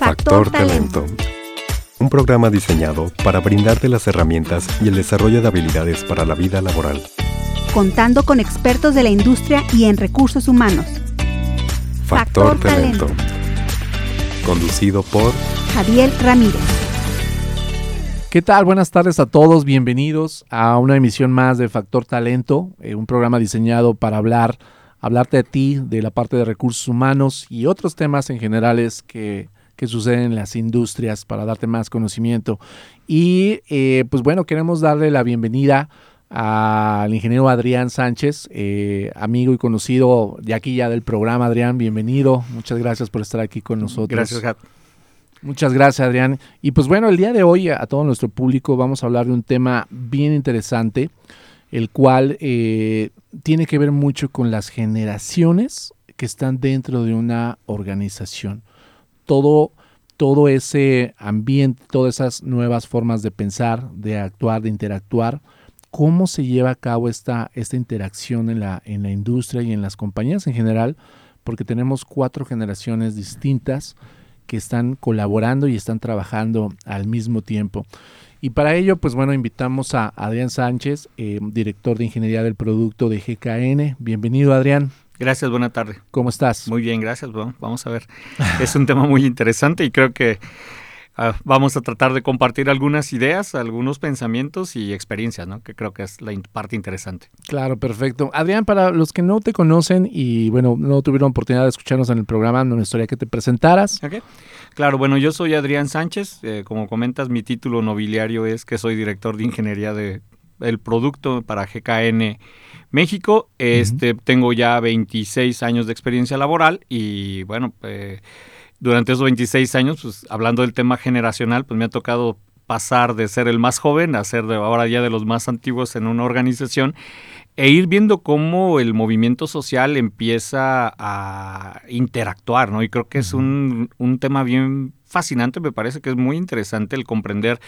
Factor Talento. Un programa diseñado para brindarte las herramientas y el desarrollo de habilidades para la vida laboral. Contando con expertos de la industria y en recursos humanos. Factor, Talento. Conducido por Javier Ramírez. ¿Qué tal? Buenas tardes a todos. Bienvenidos a una emisión más de Factor Talento, eh, un programa diseñado para hablar, hablarte de ti, de la parte de recursos humanos y otros temas en generales que que suceden en las industrias para darte más conocimiento. Y eh, pues bueno, queremos darle la bienvenida al ingeniero Adrián Sánchez, eh, amigo y conocido de aquí ya del programa. Adrián, bienvenido. Muchas gracias por estar aquí con nosotros. Gracias. Muchas gracias, Adrián. Y pues bueno, el día de hoy a todo nuestro público vamos a hablar de un tema bien interesante, el cual eh, tiene que ver mucho con las generaciones que están dentro de una organización todo, todo ese ambiente, todas esas nuevas formas de pensar, de actuar, de interactuar, cómo se lleva a cabo esta, esta interacción en la, en la industria y en las compañías en general, porque tenemos cuatro generaciones distintas que están colaborando y están trabajando al mismo tiempo. Y para ello, pues bueno, invitamos a Adrián Sánchez, eh, director de Ingeniería del Producto de GKN. Bienvenido, Adrián. Gracias, buena tarde. ¿Cómo estás? Muy bien, gracias. Bueno, vamos a ver. es un tema muy interesante y creo que uh, vamos a tratar de compartir algunas ideas, algunos pensamientos y experiencias, ¿no? Que creo que es la parte interesante. Claro, perfecto. Adrián, para los que no te conocen y bueno, no tuvieron oportunidad de escucharnos en el programa, no gustaría que te presentaras. Okay. Claro, bueno, yo soy Adrián Sánchez. Eh, como comentas, mi título nobiliario es que soy director de ingeniería de el producto para GKN México. Este, Tengo ya 26 años de experiencia laboral y bueno, eh, durante esos 26 años, pues hablando del tema generacional, pues me ha tocado pasar de ser el más joven a ser de ahora ya de los más antiguos en una organización e ir viendo cómo el movimiento social empieza a interactuar, ¿no? Y creo que es un, un tema bien fascinante, me parece que es muy interesante el comprender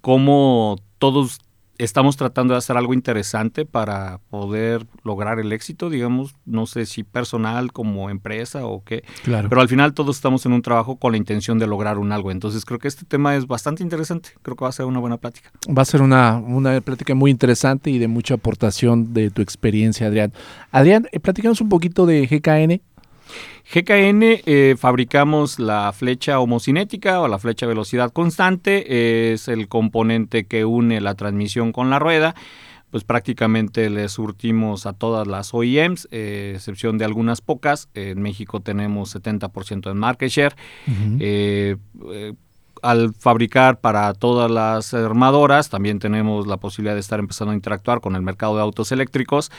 cómo todos estamos tratando de hacer algo interesante para poder lograr el éxito, digamos, no sé si personal como empresa o qué, claro. pero al final todos estamos en un trabajo con la intención de lograr un algo. Entonces creo que este tema es bastante interesante, creo que va a ser una buena plática. Va a ser una, una plática muy interesante y de mucha aportación de tu experiencia, Adrián. Adrián, eh, platicamos un poquito de GKN. GKN eh, fabricamos la flecha homocinética o la flecha velocidad constante, es el componente que une la transmisión con la rueda. Pues prácticamente le surtimos a todas las OEMs, eh, excepción de algunas pocas. En México tenemos 70% de market share. Uh -huh. eh, al fabricar para todas las armadoras, también tenemos la posibilidad de estar empezando a interactuar con el mercado de autos eléctricos,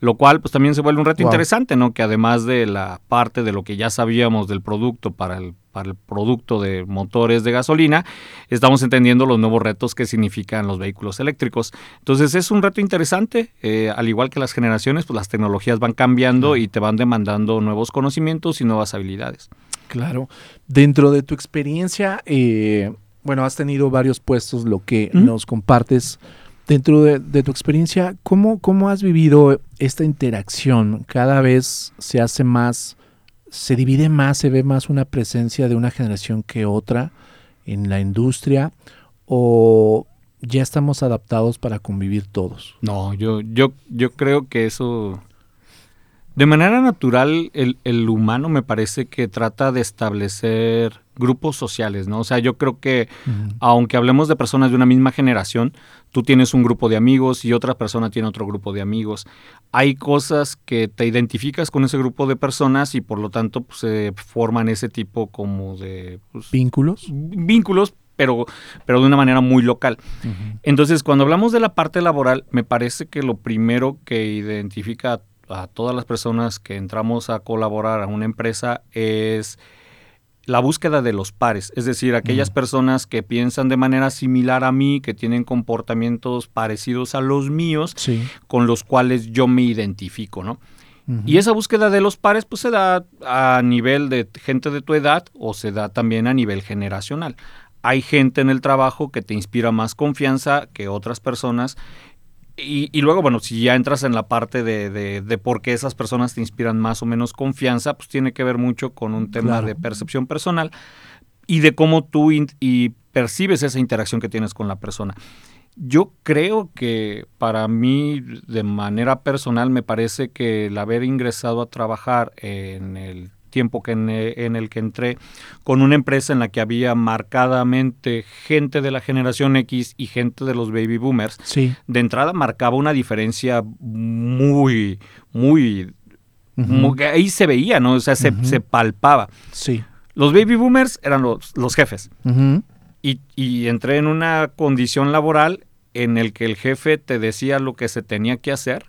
lo cual pues también se vuelve un reto wow. interesante, ¿no? Que además de la parte de lo que ya sabíamos del producto para el para el producto de motores de gasolina, estamos entendiendo los nuevos retos que significan los vehículos eléctricos. Entonces es un reto interesante, eh, al igual que las generaciones, pues las tecnologías van cambiando y te van demandando nuevos conocimientos y nuevas habilidades. Claro. Dentro de tu experiencia, eh, bueno, has tenido varios puestos, lo que ¿Mm? nos compartes. Dentro de, de, tu experiencia, ¿cómo, ¿cómo has vivido esta interacción? Cada vez se hace más, se divide más, se ve más una presencia de una generación que otra en la industria o ya estamos adaptados para convivir todos? No, yo, yo, yo creo que eso de manera natural, el, el, humano me parece que trata de establecer grupos sociales, ¿no? O sea, yo creo que uh -huh. aunque hablemos de personas de una misma generación, tú tienes un grupo de amigos y otra persona tiene otro grupo de amigos. Hay cosas que te identificas con ese grupo de personas y por lo tanto pues, se forman ese tipo como de... Pues, ¿Vínculos? Vínculos, pero, pero de una manera muy local. Uh -huh. Entonces, cuando hablamos de la parte laboral, me parece que lo primero que identifica a todas las personas que entramos a colaborar a una empresa es la búsqueda de los pares, es decir, aquellas personas que piensan de manera similar a mí, que tienen comportamientos parecidos a los míos, sí. con los cuales yo me identifico, ¿no? Uh -huh. Y esa búsqueda de los pares pues se da a nivel de gente de tu edad o se da también a nivel generacional. Hay gente en el trabajo que te inspira más confianza que otras personas y, y, luego, bueno, si ya entras en la parte de, de, de, por qué esas personas te inspiran más o menos confianza, pues tiene que ver mucho con un tema claro. de percepción personal. y de cómo tú y percibes esa interacción que tienes con la persona. Yo creo que para mí, de manera personal, me parece que el haber ingresado a trabajar en el tiempo que en, el que entré con una empresa en la que había marcadamente gente de la generación X y gente de los baby boomers, de entrada marcaba una diferencia muy, muy, ahí se veía, ¿no? O sea, se, palpaba. Sí. Los baby boomers eran los, los jefes. y, y entré en una condición laboral en el que el jefe te decía lo que se tenía que hacer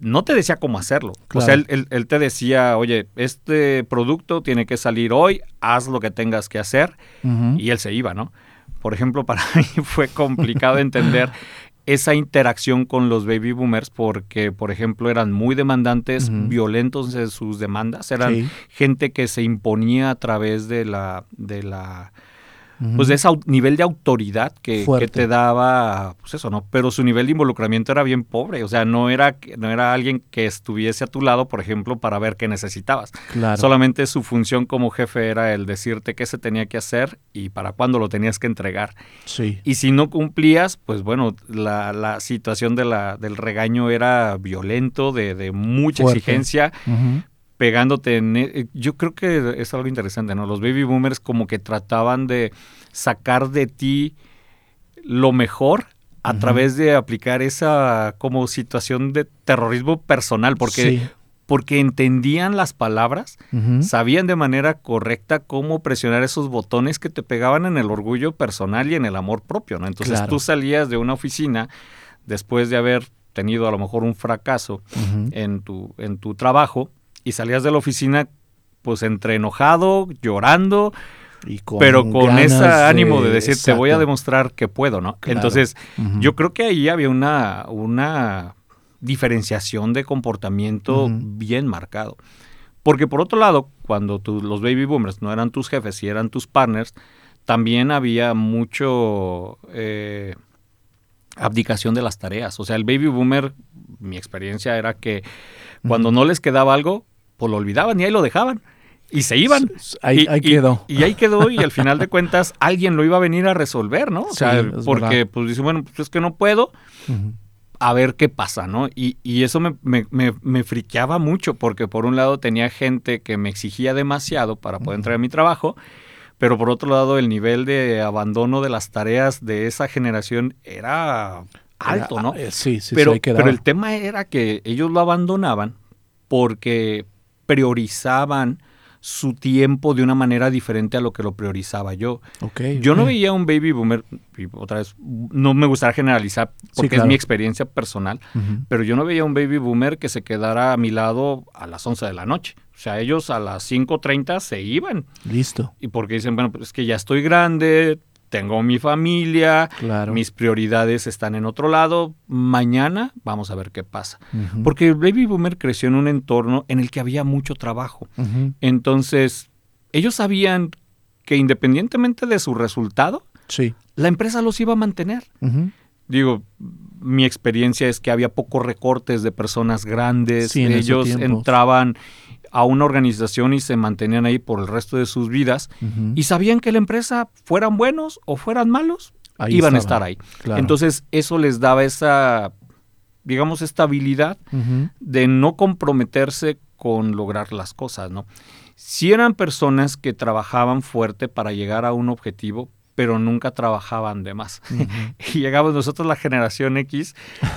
no te decía cómo hacerlo. O sea, él, te decía, oye, este producto tiene que salir hoy, haz lo que tengas que hacer, y él se iba, ¿no? Por ejemplo, para mí fue complicado entender esa interacción con los baby boomers porque, por ejemplo, eran muy demandantes, violentos en sus demandas, eran gente que se imponía a través de la, de la pues de ese nivel de autoridad que, te daba, pues eso, ¿no? Pero su nivel de involucramiento era bien pobre, o sea, no era, no era alguien que estuviese a tu lado, por ejemplo, para ver qué necesitabas. Solamente su función como jefe era el decirte qué se tenía que hacer y para cuándo lo tenías que entregar. Sí. Y si no cumplías, pues bueno, la, la situación de la, del regaño era violento, de, de mucha exigencia, pegándote en... E, yo creo que es algo interesante, ¿no? Los baby boomers como que trataban de sacar de ti lo mejor a través de aplicar esa como situación de terrorismo personal, porque, porque entendían las palabras, sabían de manera correcta cómo presionar esos botones que te pegaban en el orgullo personal y en el amor propio, ¿no? Entonces tú salías de una oficina después de haber tenido a lo mejor un fracaso en, tu, en tu trabajo y salías de la oficina pues entre enojado, llorando, y pero con ese ánimo de, decir, te voy a demostrar que puedo, ¿no? Entonces, yo creo que ahí había una, una diferenciación de comportamiento bien marcado. Porque por otro lado, cuando los baby boomers no eran tus jefes y eran tus partners, también había mucho eh, abdicación de las tareas. O sea, el baby boomer, mi experiencia era que cuando no les quedaba algo, pues lo olvidaban y ahí lo dejaban. Y se iban. Ahí, quedó. Y, ahí quedó y al final de cuentas alguien lo iba a venir a resolver, ¿no? O sea, porque pues dice, bueno, pues es que no puedo. A ver qué pasa, ¿no? Y, y eso me, me, me, friqueaba mucho porque por un lado tenía gente que me exigía demasiado para poder entrar a mi trabajo, pero por otro lado el nivel de abandono de las tareas de esa generación era alto, ¿no? Eh, sí, sí, pero, pero el tema era que ellos lo abandonaban porque priorizaban su tiempo de una manera diferente a lo que lo priorizaba yo. yo no veía un baby boomer, y otra vez, no me gustaría generalizar porque es mi experiencia personal, pero yo no veía un baby boomer que se quedara a mi lado a las 11 de la noche. O sea, ellos a las 5.30 se iban. Listo. Y porque dicen, bueno, pues es que ya estoy grande, tengo mi familia, mis prioridades están en otro lado, mañana vamos a ver qué pasa. Porque el baby boomer creció en un entorno en el que había mucho trabajo. Entonces, ellos sabían que independientemente de su resultado, sí. la empresa los iba a mantener. Digo, mi experiencia es que había pocos recortes de personas grandes, ellos entraban a una organización y se mantenían ahí por el resto de sus vidas y sabían que la empresa, fueran buenos o fueran malos, iban a estar ahí. Entonces eso les daba esa, digamos, estabilidad de no comprometerse con lograr las cosas, ¿no? Si eran personas que trabajaban fuerte para llegar a un objetivo, pero nunca trabajaban de más. y llegamos nosotros, la generación X,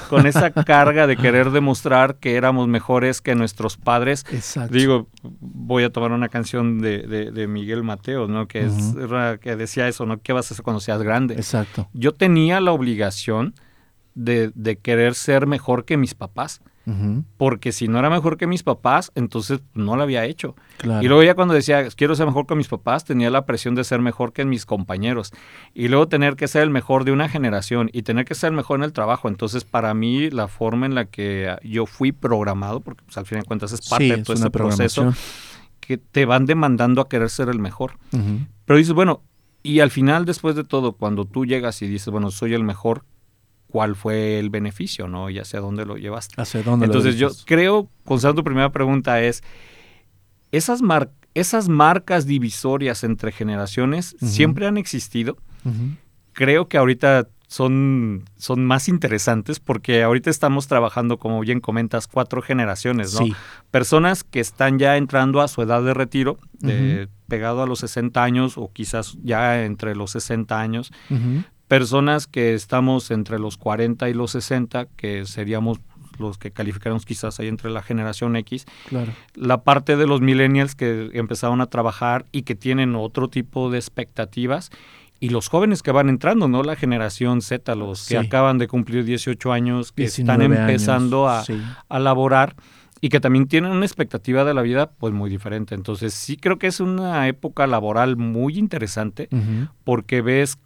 con esa carga de querer demostrar que éramos mejores que nuestros padres. Exacto. Digo, voy a tomar una canción de, de, Miguel Mateos, ¿no? Que, es, que decía eso, ¿no? ¿Qué vas a hacer cuando seas grande? Exacto. Yo tenía la obligación de, de querer ser mejor que mis papás. Porque si no era mejor que mis papás, entonces no lo había hecho. Y luego ya cuando decía, quiero ser mejor que mis papás, tenía la presión de ser mejor que mis compañeros. Y luego tener que ser el mejor de una generación y tener que ser el mejor en el trabajo. Entonces, para mí, la forma en la que yo fui programado, porque pues, al fin de cuentas es parte de todo ese proceso, que te van demandando a querer ser el mejor. Pero dices, bueno, y al final, después de todo, cuando tú llegas y dices, bueno, soy el mejor, cuál fue el beneficio, ¿no? Y hacia dónde lo llevaste. ¿Hacia dónde Entonces yo creo, contestando tu primera pregunta es, esas, mar esas marcas divisorias entre generaciones siempre han existido. Creo que ahorita son, son más interesantes porque ahorita estamos trabajando, como bien comentas, cuatro generaciones, ¿no? Personas que están ya entrando a su edad de retiro, pegado a los 60 años o quizás ya entre los 60 años. Personas que estamos entre los 40 y los 60, que seríamos los que calificamos quizás ahí entre la generación X. Claro. La parte de los millennials que empezaron a trabajar y que tienen otro tipo de expectativas y los jóvenes que van entrando, ¿no? La generación Z, los que acaban de cumplir 18 años, que están empezando a, a laborar y que también tienen una expectativa de la vida pues muy diferente. Entonces sí creo que es una época laboral muy interesante porque ves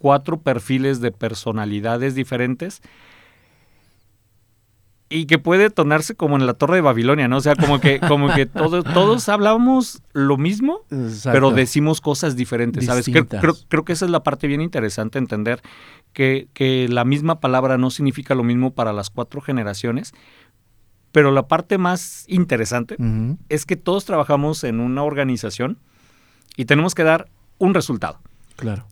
cuatro perfiles de personalidades diferentes y que puede tornarse como en la Torre de Babilonia, ¿no? O sea, como que, como que todos, todos hablamos lo mismo, pero decimos cosas diferentes, ¿sabes? Creo, creo, que esa es la parte bien interesante, entender que, que, la misma palabra no significa lo mismo para las cuatro generaciones, pero la parte más interesante es que todos trabajamos en una organización y tenemos que dar un resultado. Claro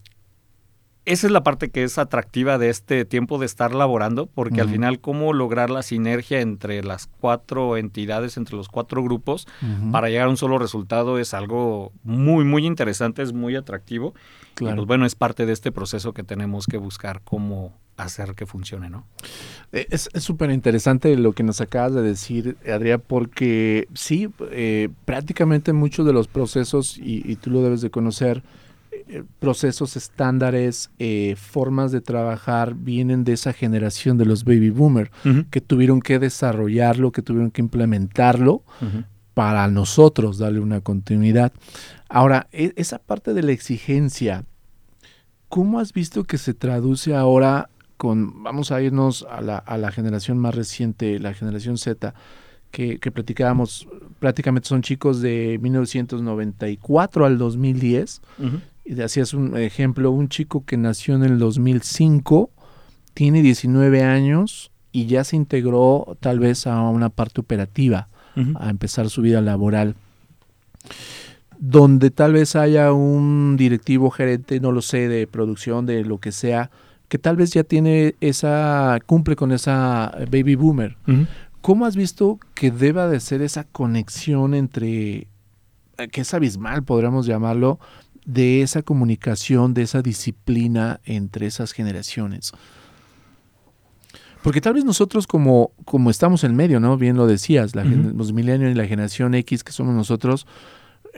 esa es la parte que es atractiva de este tiempo de estar laborando, porque al final cómo lograr la sinergia entre las cuatro entidades, entre los cuatro grupos, para llegar a un solo resultado es algo muy, muy interesante, es muy atractivo. Claro. Y pues bueno, es parte de este proceso que tenemos que buscar cómo hacer que funcione, ¿no? Eh, es súper interesante lo que nos acabas de decir, Adrián, porque sí, eh, prácticamente muchos de los procesos, y tú lo debes de conocer, eh, procesos estándares, eh, formas de trabajar vienen de esa generación de los baby boomers que tuvieron que desarrollarlo, que tuvieron que implementarlo para nosotros darle una continuidad. Ahora, e, esa parte de la exigencia, ¿cómo has visto que se traduce ahora con, vamos a irnos a la, a la generación más reciente, la generación Z? Que, que, platicábamos, prácticamente son chicos de 1994 al 2010, y así es un ejemplo, un chico que nació en el 2005, tiene 19 años y ya se integró tal vez a una parte operativa, a empezar su vida laboral. Donde tal vez haya un directivo gerente, no lo sé, de producción, de lo que sea, que tal vez ya tiene esa, cumple con esa baby boomer. ¿Cómo has visto que deba de ser esa conexión entre, eh, que es abismal, podríamos llamarlo, de esa comunicación, de esa disciplina entre esas generaciones. Porque tal vez nosotros como, como estamos en medio, ¿no? Bien lo decías, los millennials y la generación X que somos nosotros,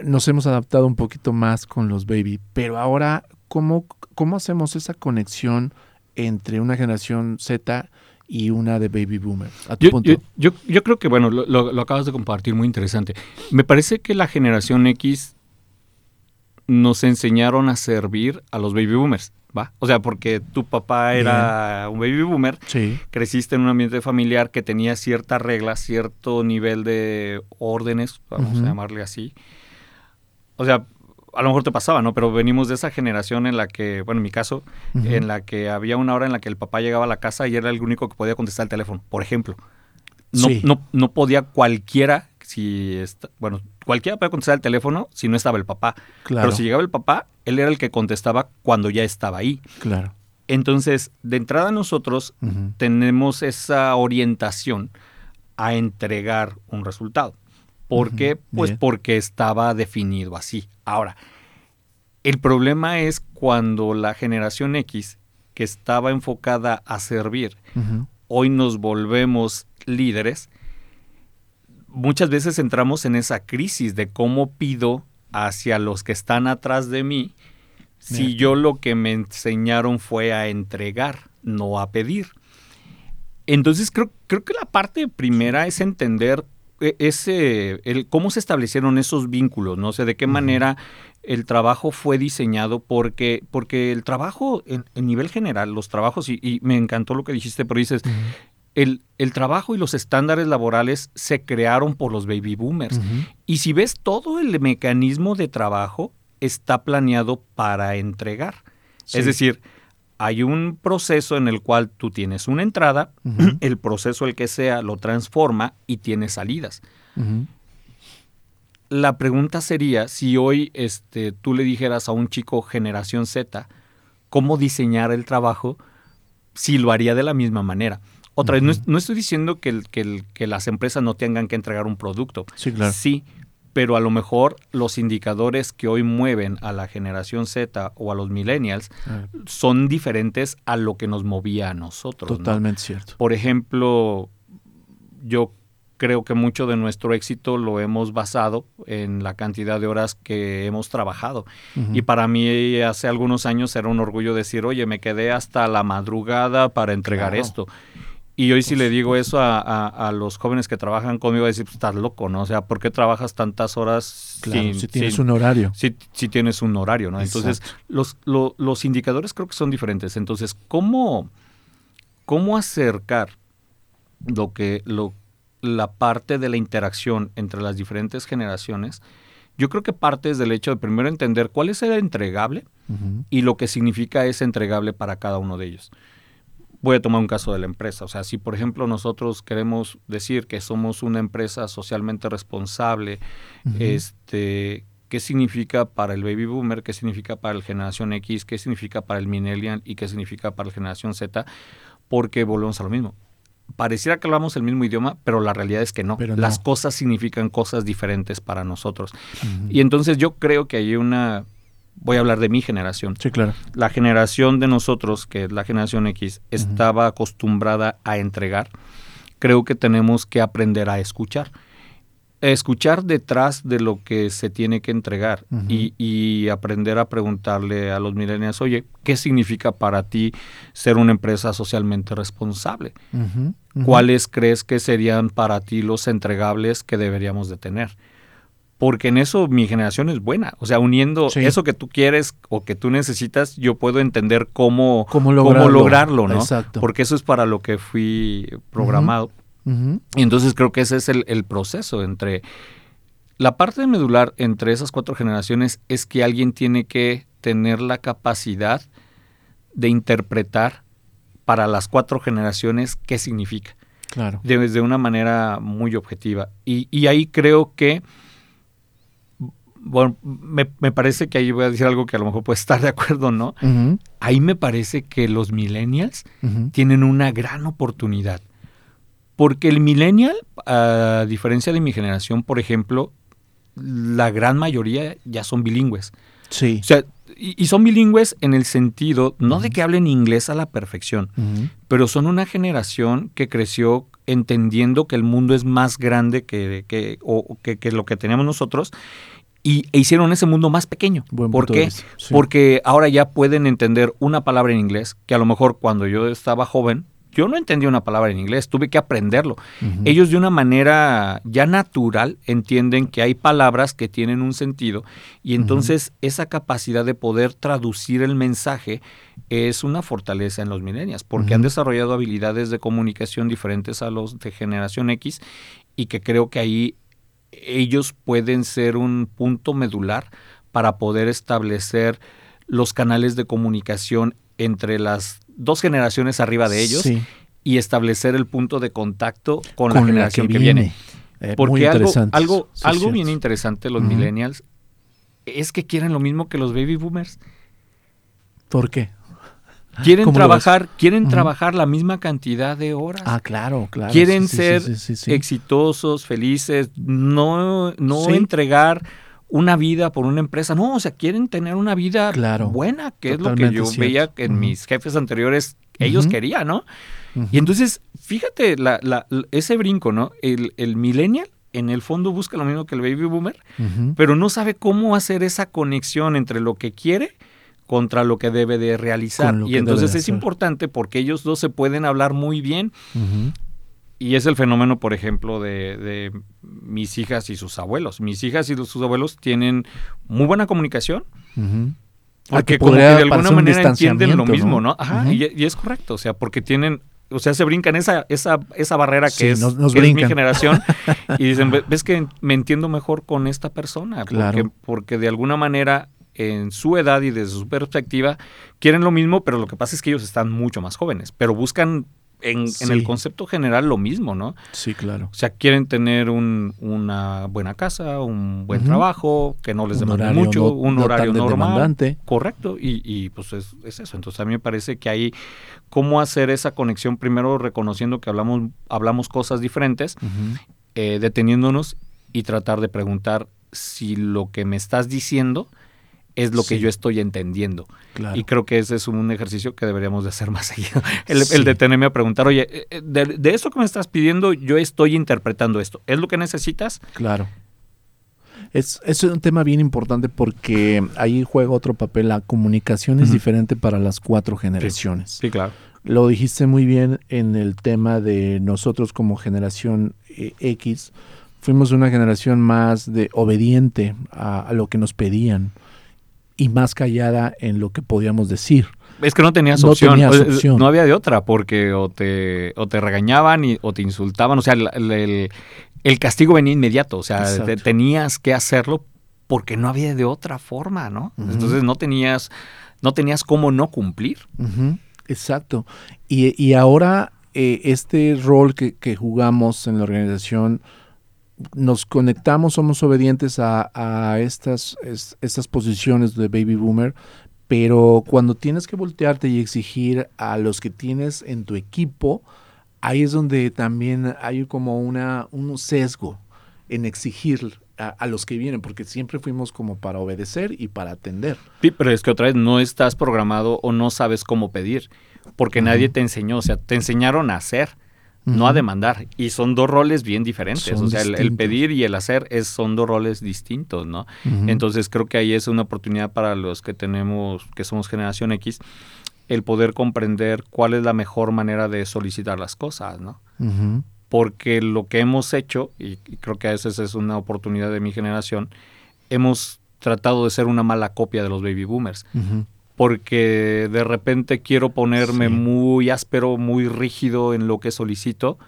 nos hemos adaptado un poquito más con los baby. Pero ahora, ¿cómo, cómo hacemos esa conexión entre una generación Z y una de baby boomer? yo, Yo, creo que, bueno, lo, lo, acabas de compartir, muy interesante. Me parece que la generación X nos enseñaron a servir a los baby boomers, ¿va? O sea, porque tu papá era un baby boomer, creciste en un ambiente familiar que tenía ciertas reglas, cierto nivel de órdenes, vamos a llamarle así. O sea, a lo mejor te pasaba, ¿no? Pero venimos de esa generación en la que, bueno, en mi caso, en la que había una hora en la que el papá llegaba a la casa y era el único que podía contestar el teléfono, por ejemplo. No, no, no podía cualquiera, si está, bueno, cualquiera puede contestar el teléfono si no estaba el papá. Claro. Pero si llegaba el papá, él era el que contestaba cuando ya estaba ahí. Claro. Entonces, de entrada nosotros tenemos esa orientación a entregar un resultado. ¿Por qué? Pues porque estaba definido así. Ahora, el problema es cuando la generación X, que estaba enfocada a servir, hoy nos volvemos líderes muchas veces entramos en esa crisis de cómo pido hacia los que están atrás de mí si yo lo que me enseñaron fue a entregar, no a pedir. Entonces creo, creo que la parte primera es entender e, ese, el, cómo se establecieron esos vínculos, no sé de qué manera el trabajo fue diseñado, porque, porque el trabajo en, nivel general, los trabajos, y, me encantó lo que dijiste, pero dices, el, trabajo y los estándares laborales se crearon por los baby boomers. Y si ves todo el mecanismo de trabajo está planeado para entregar. Es decir, hay un proceso en el cual tú tienes una entrada, el proceso el que sea lo transforma y tiene salidas. la pregunta sería si hoy este, tú le dijeras a un chico generación Z cómo diseñar el trabajo, si lo haría de la misma manera. Otra vez, no, estoy diciendo que, que, las empresas no tengan que entregar un producto. Sí, claro. Sí, pero a lo mejor los indicadores que hoy mueven a la generación Z o a los millennials ah. son diferentes a lo que nos movía a nosotros. Totalmente cierto. Por ejemplo, yo creo que mucho de nuestro éxito lo hemos basado en la cantidad de horas que hemos trabajado. Y para mí hace algunos años era un orgullo decir, oye, me quedé hasta la madrugada para entregar esto. Y hoy si le digo eso a, los jóvenes que trabajan conmigo, a decir, pues, estás loco, ¿no? O sea, ¿por qué trabajas tantas horas si tienes un horario? Si, si, tienes un horario, ¿no? Entonces, los, los indicadores creo que son diferentes. Entonces, ¿cómo, cómo acercar lo que, lo, la parte de la interacción entre las diferentes generaciones? Yo creo que parte del hecho de primero entender cuál es el entregable y lo que significa ese entregable para cada uno de ellos voy a tomar un caso de la empresa. O sea, si por ejemplo nosotros queremos decir que somos una empresa socialmente responsable, este, ¿qué significa para el baby boomer? ¿Qué significa para la generación X? ¿Qué significa para el millennial? ¿Y qué significa para la generación Z? Porque volvemos a lo mismo. Pareciera que hablamos el mismo idioma, pero la realidad es que no. Las cosas significan cosas diferentes para nosotros. Y entonces yo creo que hay una voy a hablar de mi generación. Sí, claro. La generación de nosotros, que es la generación X, estaba acostumbrada a entregar. Creo que tenemos que aprender a escuchar. Escuchar detrás de lo que se tiene que entregar y, aprender a preguntarle a los millennials, oye, ¿qué significa para ti ser una empresa socialmente responsable? ¿Cuáles crees que serían para ti los entregables que deberíamos de tener? Porque en eso mi generación es buena. O sea, uniendo eso que tú quieres o que tú necesitas, yo puedo entender cómo, cómo lograrlo, ¿no? Exacto. Porque eso es para lo que fui programado. Y entonces creo que ese es el, proceso entre... La parte medular entre esas cuatro generaciones es que alguien tiene que tener la capacidad de interpretar para las cuatro generaciones qué significa. Claro. De, una manera muy objetiva. Y, y ahí creo que bueno, me, parece que ahí voy a decir algo que a lo mejor puede estar de acuerdo, ¿no? Ahí me parece que los millennials tienen una gran oportunidad. Porque el millennial, a diferencia de mi generación, por ejemplo, la gran mayoría ya son bilingües. Sí. O sea, y, son bilingües en el sentido, no de que hablen inglés a la perfección, pero son una generación que creció entendiendo que el mundo es más grande que, que, o, que, que lo que tenemos nosotros y e hicieron ese mundo más pequeño. ¿Por qué? Porque ahora ya pueden entender una palabra en inglés que a lo mejor cuando yo estaba joven yo no entendía una palabra en inglés, tuve que aprenderlo. Ellos de una manera ya natural entienden que hay palabras que tienen un sentido y entonces esa capacidad de poder traducir el mensaje es una fortaleza en los millennials porque han desarrollado habilidades de comunicación diferentes a los de generación X y que creo que ahí ellos pueden ser un punto medular para poder establecer los canales de comunicación entre las dos generaciones arriba de ellos y establecer el punto de contacto con, la generación que, viene. Eh, Porque algo, algo, algo bien interesante los millennials es que quieren lo mismo que los baby boomers. ¿Por qué? Quieren trabajar, quieren trabajar la misma cantidad de horas. Ah, claro, claro. Quieren ser exitosos, felices, no, no entregar una vida por una empresa. No, o sea, quieren tener una vida buena, que es lo que yo veía que en mis jefes anteriores ellos querían, ¿no? Y entonces, fíjate, la, ese brinco, ¿no? El, el millennial en el fondo busca lo mismo que el baby boomer, pero no sabe cómo hacer esa conexión entre lo que quiere contra lo que debe de realizar. Y entonces es importante porque ellos dos se pueden hablar muy bien. Y es el fenómeno, por ejemplo, de, mis hijas y sus abuelos. Mis hijas y sus abuelos tienen muy buena comunicación. Porque como que de alguna manera entienden lo mismo, ¿no? Ajá, y, es correcto, o sea, porque tienen, o sea, se brincan esa, esa, esa barrera que, es, mi generación y dicen, ves que me entiendo mejor con esta persona, porque, porque de alguna manera en su edad y desde su perspectiva quieren lo mismo, pero lo que pasa es que ellos están mucho más jóvenes, pero buscan en, Sí. en el concepto general lo mismo, ¿no? Sí, claro. O sea, quieren tener un- una buena casa, un buen trabajo, que no les Un demande mucho, no- un no horario normal. demandante. Correcto, y, y, pues es, es eso. Entonces a mí me parece que ahí, cómo hacer esa conexión primero reconociendo que hablamos, hablamos cosas diferentes, eh, deteniéndonos y tratar de preguntar si lo que me estás diciendo es lo que yo estoy entendiendo. Claro. Y creo que ese es un ejercicio que deberíamos de hacer más seguido. El, Sí. el detenerme a preguntar, oye, eh, eh, de, de esto que me estás pidiendo, yo estoy interpretando esto. ¿Es lo que necesitas? Claro. Es, es un tema bien importante porque ahí juega otro papel. La comunicación es diferente para las cuatro generaciones. Sí, claro. Lo dijiste muy bien en el tema de nosotros como generación eh, X. Fuimos una generación más de obediente a, a lo que nos pedían y más callada en lo que podíamos decir. Es que no tenías No opción. tenías O- opción. No había de otra, porque o te, o te regañaban y- o te insultaban. O sea, el, el- castigo venía inmediato. O sea, te- tenías que hacerlo porque no había de otra forma, ¿no? Entonces no tenías, no tenías cómo no cumplir. Exacto. Y, y ahora eh, este rol que, que jugamos en la organización, nos conectamos, somos obedientes a, a estas, es- estas posiciones de baby boomer, pero cuando tienes que voltearte y exigir a los que tienes en tu equipo, ahí es donde también hay como una, un sesgo en exigir a, a los que vienen, porque siempre fuimos como para obedecer y para atender. Sí, pero es que otra vez no estás programado o no sabes cómo pedir, porque nadie te enseñó, o sea, te enseñaron a hacer, no a demandar, y son dos roles bien diferentes, Son o sea, el, pedir y el hacer es, son dos roles distintos, ¿no? Entonces creo que ahí es una oportunidad para los que tenemos, que somos generación X, el poder comprender cuál es la mejor manera de solicitar las cosas, ¿no? Porque lo que hemos hecho, y, y creo que a veces es una oportunidad de mi generación, hemos tratado de ser una mala copia de los baby boomers, Ujú. Porque de repente quiero ponerme Sí. muy áspero, muy rígido en lo que solicito,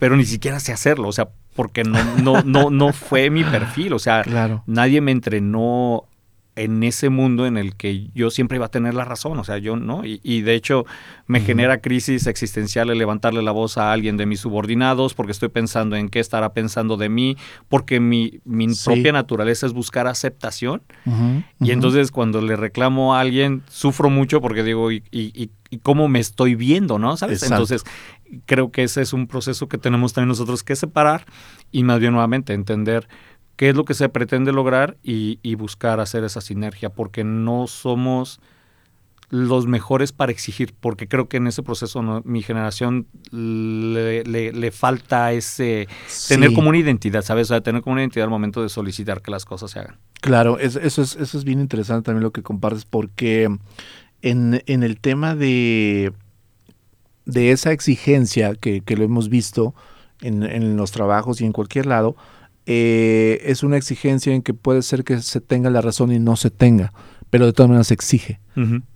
pero ni siquiera sé hacerlo, o sea, porque no, no, no, no fue mi perfil, o sea, Claro. nadie me entrenó en ese mundo en el que yo siempre iba a tener la razón, o sea, yo no, y, y de hecho me genera crisis existencial el levantarle la voz a alguien de mis subordinados porque estoy pensando en qué estará pensando de mí, porque mi, mi Sí. propia naturaleza es buscar aceptación, y entonces cuando le reclamo a alguien sufro mucho porque digo, ¿y, y, y- y cómo me estoy viendo, no? ¿Sabes? Exacto. Entonces creo que ese es un proceso que tenemos también nosotros que separar y más bien nuevamente entender qué es lo que se pretende lograr y, y buscar hacer esa sinergia, porque no somos los mejores para exigir, porque creo que en ese proceso no- mi generación le, le- le falta ese tener como una identidad, ¿sabes? O sea, tener como una identidad al momento de solicitar que las cosas se hagan. Claro, es- eso, es, eso es bien interesante también lo que compartes, porque en, en el tema de, de esa exigencia que, que lo hemos visto en, en los trabajos y en cualquier lado, eh, es una exigencia en que puede ser que se tenga la razón y no se tenga, pero de todas maneras se exige.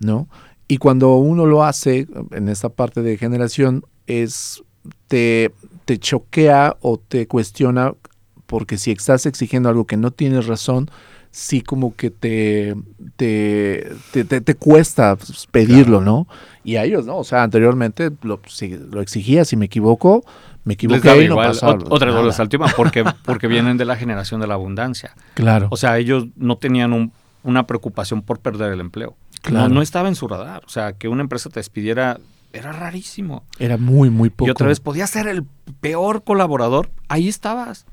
¿no? Y cuando uno lo hace en esta parte de generación, es te, te choquea o te cuestiona, porque si estás exigiendo algo que no tienes razón, sí como que te, te, te, te- te cuesta pedirlo, ¿no? Y a ellos, ¿no? O sea, anteriormente lo, si lo exigía, si me equivoco, me equivoqué y no Otra vez al tema, porque, porque vienen de la generación de la abundancia. Claro, O sea, ellos no tenían un- una preocupación por perder el empleo. Claro. No, no estaba en su radar. O sea, que una empresa te despidiera era rarísimo. era muy, muy poco. Y otra vez, podías ser el peor colaborador, ahí estabas.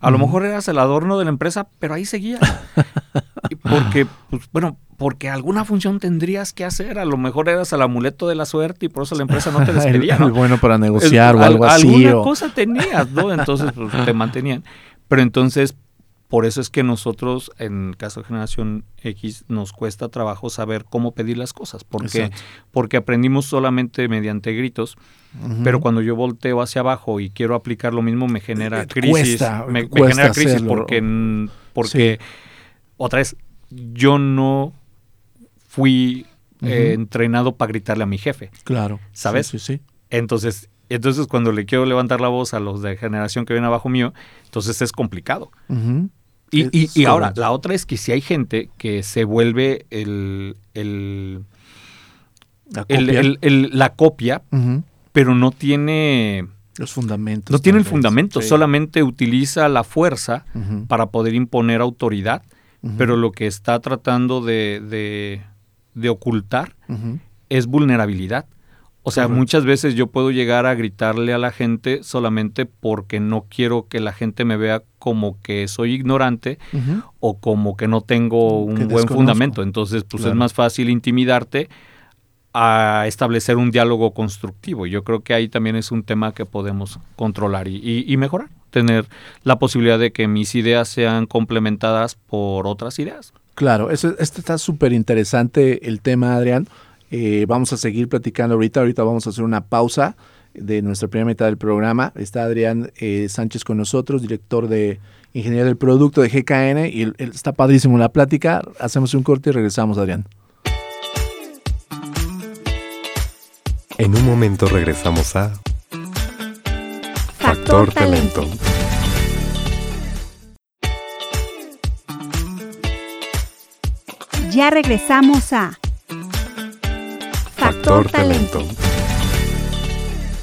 A lo mejor eras el adorno de la empresa, pero ahí seguías. Porque, pues, bueno, porque alguna función tendrías que hacer. A lo mejor eras el amuleto de la suerte y por eso la empresa no te despedía, ¿no? bueno para negociar o al- algo así. Alguna o- cosa tenías, ¿no? Entonces pues, te mantenían. Pero entonces, por eso es que nosotros, en el caso de Generación X, nos cuesta trabajo saber cómo pedir las cosas. Porque, porque aprendimos solamente mediante gritos. Pero cuando yo volteo hacia abajo y quiero aplicar lo mismo, me genera Eh, crisis. cuesta, me, me cuesta genera crisis hacerlo. porque, porque otra vez, yo no fui eh, entrenado para gritarle a mi jefe. Claro. ¿Sabes? Sí, sí, sí. Entonces, entonces cuando le quiero levantar la voz a los de generación que vienen abajo mío, entonces es complicado. Y, y- y ahora, la otra es que si hay gente que se vuelve el, el- La copia. el- el- la copia pero no tiene los fundamentos. No tiene el fundamento, solamente utiliza la fuerza para poder imponer autoridad, pero lo que está tratando de, de- de ocultar es vulnerabilidad. O sea, Correcto. muchas veces yo puedo llegar a gritarle a la gente solamente porque no quiero que la gente me vea como que soy ignorante o como que no tengo un Que buen desconozco. fundamento. Entonces, pues Claro. es más fácil intimidarte a establecer un diálogo constructivo. Yo creo que ahí también es un tema que podemos controlar y, y- y mejorar. Tener la posibilidad de que mis ideas sean complementadas por otras ideas. Claro, este está súper interesante el tema, Adrián. Eh, vamos a seguir platicando ahorita. Ahorita vamos a hacer una pausa de nuestra primera mitad del programa. Está Adrián eh, Sánchez con nosotros, director de Ingeniería del Producto de GKN. Y está padrísimo la plática. Hacemos un corte y regresamos, Adrián. En un momento regresamos a Factor Talento. Ya regresamos a Factor Talento.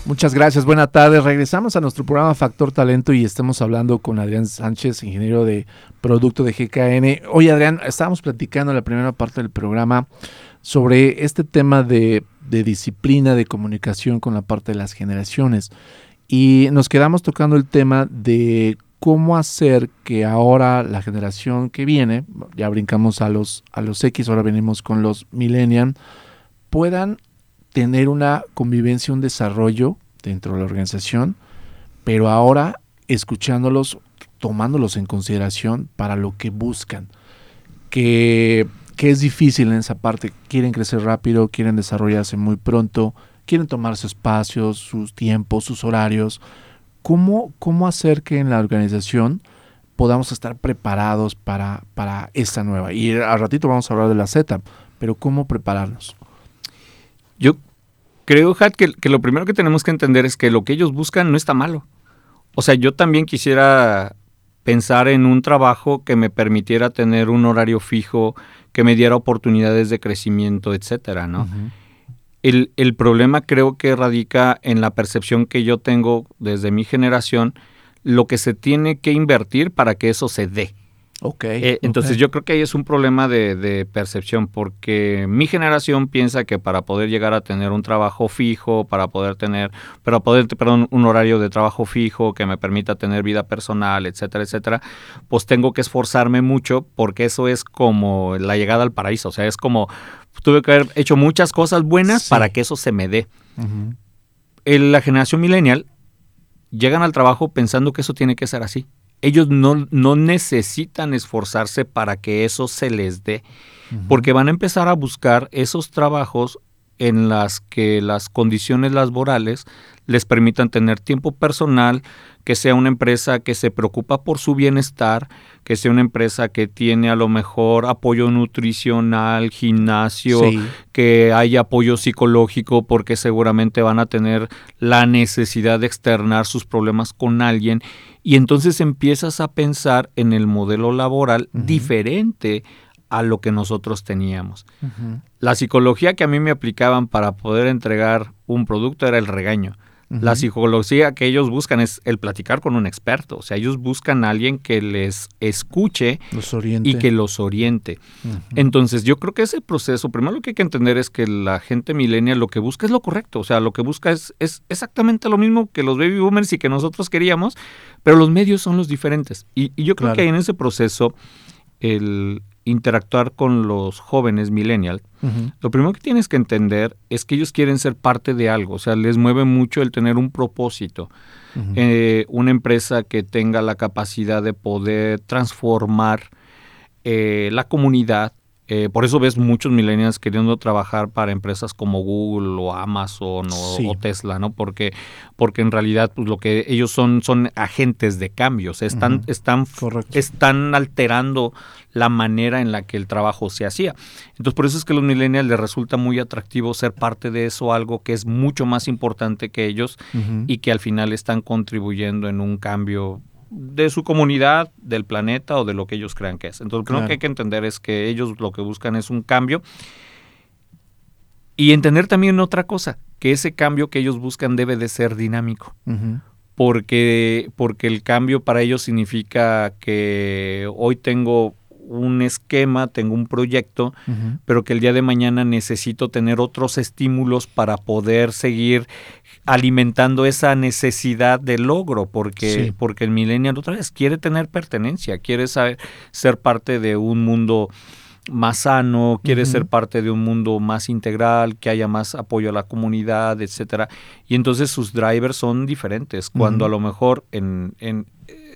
Muchas gracias, buenas tardes. Regresamos a nuestro programa Factor Talento y estamos hablando con Adrián Sánchez, ingeniero de producto de GKN. Oye, Adrián, estábamos platicando en la primera parte del programa sobre este tema de, de disciplina, de comunicación con la parte de las generaciones. Y nos quedamos tocando el tema de cómo hacer que ahora la generación que viene, ya brincamos a los, a los X, ahora venimos con los millennials, puedan tener una convivencia, un desarrollo dentro de la organización, pero ahora escuchándolos, tomándolos en consideración para lo que buscan, que, que es difícil en esa parte, quieren crecer rápido, quieren desarrollarse muy pronto, quieren tomar sus espacios, sus tiempos, sus horarios. ¿Cómo, cómo hacer que en la organización podamos estar preparados para, para esta nueva? Y al ratito vamos a hablar de la Z, pero ¿cómo prepararnos? Yo creo, Hat, que, que lo primero que tenemos que entender es que lo que ellos buscan no está malo. O sea, yo también quisiera pensar en un trabajo que me permitiera tener un horario fijo, que me diera oportunidades de crecimiento, etcétera, ¿no? El, el problema creo que radica en la percepción que yo tengo desde mi generación, lo que se tiene que invertir para que eso se dé. Ok. Eh, entonces yo creo que ahí es un problema de, de percepción, porque mi generación piensa que para poder llegar a tener un trabajo fijo, para poder tener, para poder, perdón, un horario de trabajo fijo que me permita tener vida personal, etcétera, etcétera, pues tengo que esforzarme mucho porque eso es como la llegada al paraíso, o sea, es como tuve que haber hecho muchas cosas buenas Sí. para que eso se me dé. La generación millennial llegan al trabajo pensando que eso tiene que ser así. Ellos no, no necesitan esforzarse para que eso se les dé, porque van a empezar a buscar esos trabajos en las que las condiciones laborales les permitan tener tiempo personal, que sea una empresa que se preocupa por su bienestar, que sea una empresa que tiene a lo mejor apoyo nutricional, gimnasio, Sí. que haya apoyo psicológico porque seguramente van a tener la necesidad de externar sus problemas con alguien y entonces empiezas a pensar en el modelo laboral diferente a lo que nosotros teníamos. La psicología que a mí me aplicaban para poder entregar un producto era el regaño. La psicología que ellos buscan es el platicar con un experto, o sea, ellos buscan a alguien que les escuche Los y que los oriente. Entonces, yo creo que ese proceso, primero lo que hay que entender es que la gente millennial lo que busca es lo correcto, o sea, lo que busca es, es exactamente lo mismo que los baby boomers y que nosotros queríamos, pero los medios son los diferentes. Y, y yo creo Claro. que en ese proceso, el interactuar con los jóvenes millennial, Ujú. lo primero que tienes que entender es que ellos quieren ser parte de algo, o sea, les mueve mucho el tener un propósito, eh, una empresa que tenga la capacidad de poder transformar eh, la comunidad. Eh, por eso ves muchos millennials queriendo trabajar para empresas como Google o Amazon o, Sí. o Tesla, ¿no? Porque, porque en realidad pues, lo que ellos son son agentes de cambios, están, están, Correcto. están alterando la manera en la que el trabajo se hacía. Entonces por eso es que a los millennials les resulta muy atractivo ser parte de eso, algo que es mucho más importante que ellos y que al final están contribuyendo en un cambio de su comunidad, del planeta o de lo que ellos crean que es. Entonces, lo Claro. que hay que entender es que ellos lo que buscan es un cambio y entender también otra cosa, que ese cambio que ellos buscan debe de ser dinámico. Porque, porque el cambio para ellos significa que hoy tengo un esquema, tengo un proyecto, pero que el día de mañana necesito tener otros estímulos para poder seguir alimentando esa necesidad de logro, porque, porque el millennial otra vez quiere tener pertenencia, quiere saber, ser parte de un mundo más sano, quiere ser parte de un mundo más integral, que haya más apoyo a la comunidad, etcétera. Y entonces sus drivers son diferentes. Cuando a lo mejor en, en,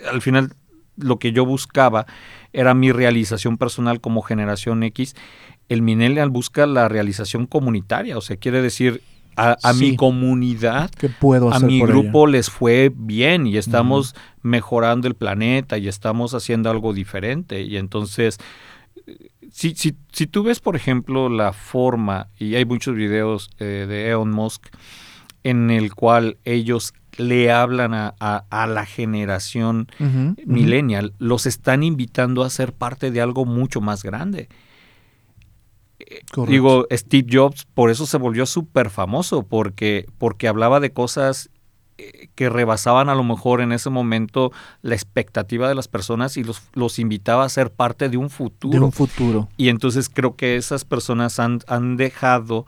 al final lo que yo buscaba era mi realización personal como generación X. El millennial busca la realización comunitaria, o sea, quiere decir a, mi comunidad, puedo a mi grupo les fue bien y estamos mejorando el planeta y estamos haciendo algo diferente. Y entonces, si, si, si tú ves, por ejemplo, la forma, y hay muchos videos eh, de Elon Musk, en el cual ellos le hablan a, a, la generación millennial, los están invitando a ser parte de algo mucho más grande. Digo, Steve Jobs por eso se volvió súper famoso, porque, porque hablaba de cosas eh, que rebasaban a lo mejor en ese momento la expectativa de las personas y los, los invitaba a ser parte de un futuro. De un futuro. Y entonces creo que esas personas han, han dejado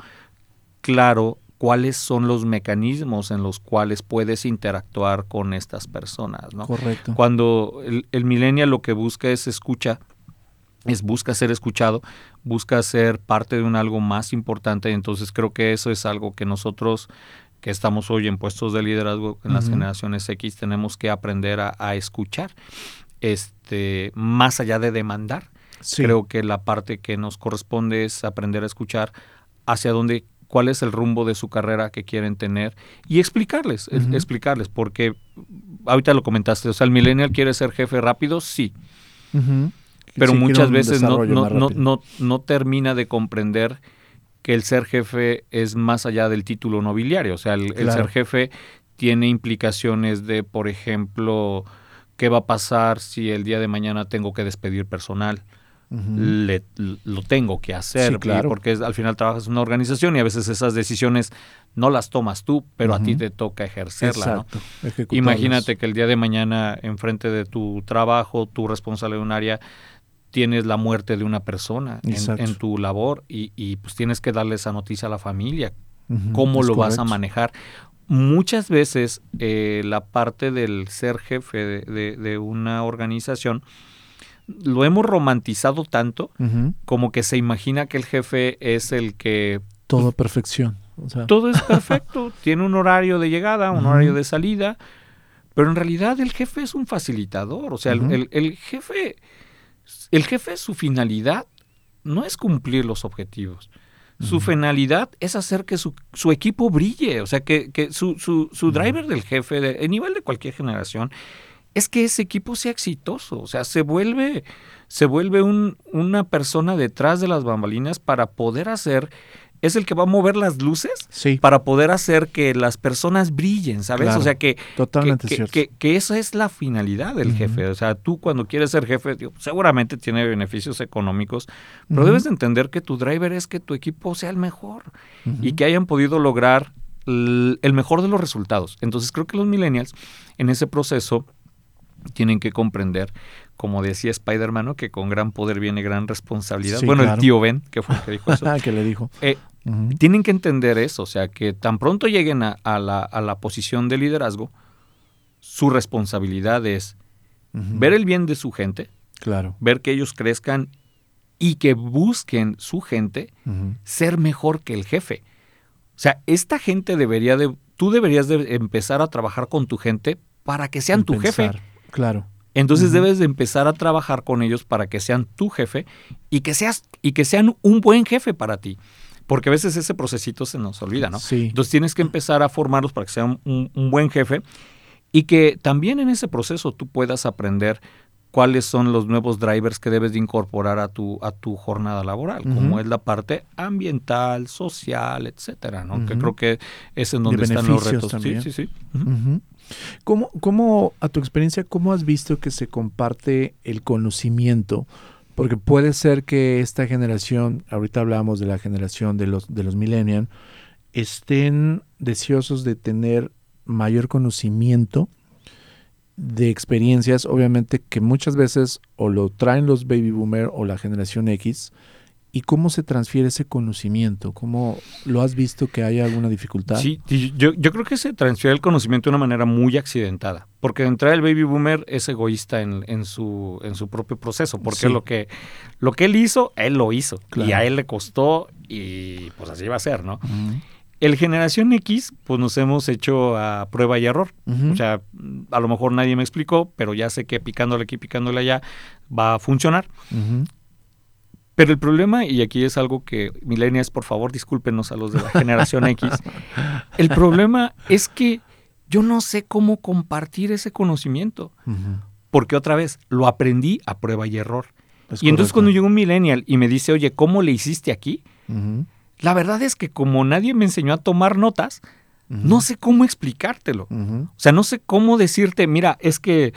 claro cuáles son los mecanismos en los cuales puedes interactuar con estas personas, ¿no? Correcto. Cuando el, el millennial lo que busca es escucha, es busca ser escuchado, busca ser parte de un algo más importante, entonces creo que eso es algo que nosotros que estamos hoy en puestos de liderazgo en las generaciones X tenemos que aprender a, escuchar, este, más allá de demandar. Creo que la parte que nos corresponde es aprender a escuchar hacia dónde cuál es el rumbo de su carrera que quieren tener y explicarles, explicarles, porque ahorita lo comentaste, o sea, el millennial quiere ser jefe rápido, sí, pero muchas veces no, no, no, no, termina de comprender que el ser jefe es más allá del título nobiliario, o sea, el, el ser jefe tiene implicaciones de, por ejemplo, qué va a pasar si el día de mañana tengo que despedir personal le, lo tengo que hacer, porque al final trabajas en una organización y a veces esas decisiones no las tomas tú, pero a ti te toca ejercerla. Imagínate que el día de mañana, enfrente de tu trabajo, tu responsabilidad en un área, tienes la muerte de una persona en, tu labor y, pues tienes que darle esa noticia a la familia. ¿Cómo lo vas a manejar? Muchas veces eh, la parte del ser jefe de, de una organización lo hemos romantizado tanto como que se imagina que el jefe es el que... Todo perfección. todo es perfecto, tiene un horario de llegada, un horario de salida, pero en realidad el jefe es un facilitador, o sea, el, jefe, el jefe, su finalidad no es cumplir los objetivos. Su finalidad es hacer que su, su equipo brille, o sea, que, que su, su, su driver del jefe, de, a nivel de cualquier generación, es que ese equipo sea exitoso, o sea, se vuelve, se vuelve un, una persona detrás de las bambalinas para poder hacer, es el que va a mover las luces para poder hacer que las personas brillen, ¿sabes? o sea, que, totalmente que, que, esa es la finalidad del jefe, o sea, tú cuando quieres ser jefe, seguramente tiene beneficios económicos, pero debes entender que tu driver es que tu equipo sea el mejor y que hayan podido lograr el mejor de los resultados. Entonces creo que los millennials en ese proceso tienen que comprender, como decía Spider-Man, que con gran poder viene gran responsabilidad. bueno, el tío Ben, que fue el que dijo eso. que le dijo. Eh, tienen que entender eso, o sea, que tan pronto lleguen a, la, a la, posición de liderazgo, su responsabilidad es ver el bien de su gente, claro. ver que ellos crezcan y que busquen su gente ser mejor que el jefe. O sea, esta gente debería de, tú deberías de empezar a trabajar con tu gente para que sean tu jefe. Claro. Entonces debes de empezar a trabajar con ellos para que sean tu jefe y que seas y que sean un buen jefe para ti. Porque a veces ese procesito se nos olvida, ¿no? Sí. Entonces tienes que empezar a formarlos para que sean un, buen jefe y que también en ese proceso tú puedas aprender cuáles son los nuevos drivers que debes de incorporar a tu, a tu jornada laboral, como es la parte ambiental, social, etcétera, ¿no? Que creo que es en donde están los retos. También. Sí, sí, sí. ¿Cómo, ¿Cómo, a tu experiencia, cómo has visto que se comparte el conocimiento? Porque puede ser que esta generación, ahorita hablamos de la generación de los, de los millennials, estén deseosos de tener mayor conocimiento de experiencias, obviamente que muchas veces o lo traen los baby boomer o la generación X, ¿Y cómo se transfiere ese conocimiento? ¿Cómo lo has visto que haya alguna dificultad? Sí, yo, yo creo que se transfiere el conocimiento de una manera muy accidentada, porque de entrada el baby boomer es egoísta en, en, su, en su propio proceso, porque lo, que, lo que él hizo, él lo hizo, y a él le costó y pues así va a ser, ¿no? El generación X, pues nos hemos hecho a prueba y error. O sea, a lo mejor nadie me explicó, pero ya sé que picándole aquí, picándole allá, va a funcionar. Pero el problema, y aquí es algo que, millennials, por favor, discúlpenos a los de la generación X, el problema es que yo no sé cómo compartir ese conocimiento. Porque otra vez, lo aprendí a prueba y error. y entonces cuando llega un millennial y me dice, oye, ¿cómo le hiciste aquí? La verdad es que como nadie me enseñó a tomar notas, no sé cómo explicártelo. O sea, no sé cómo decirte, mira, es que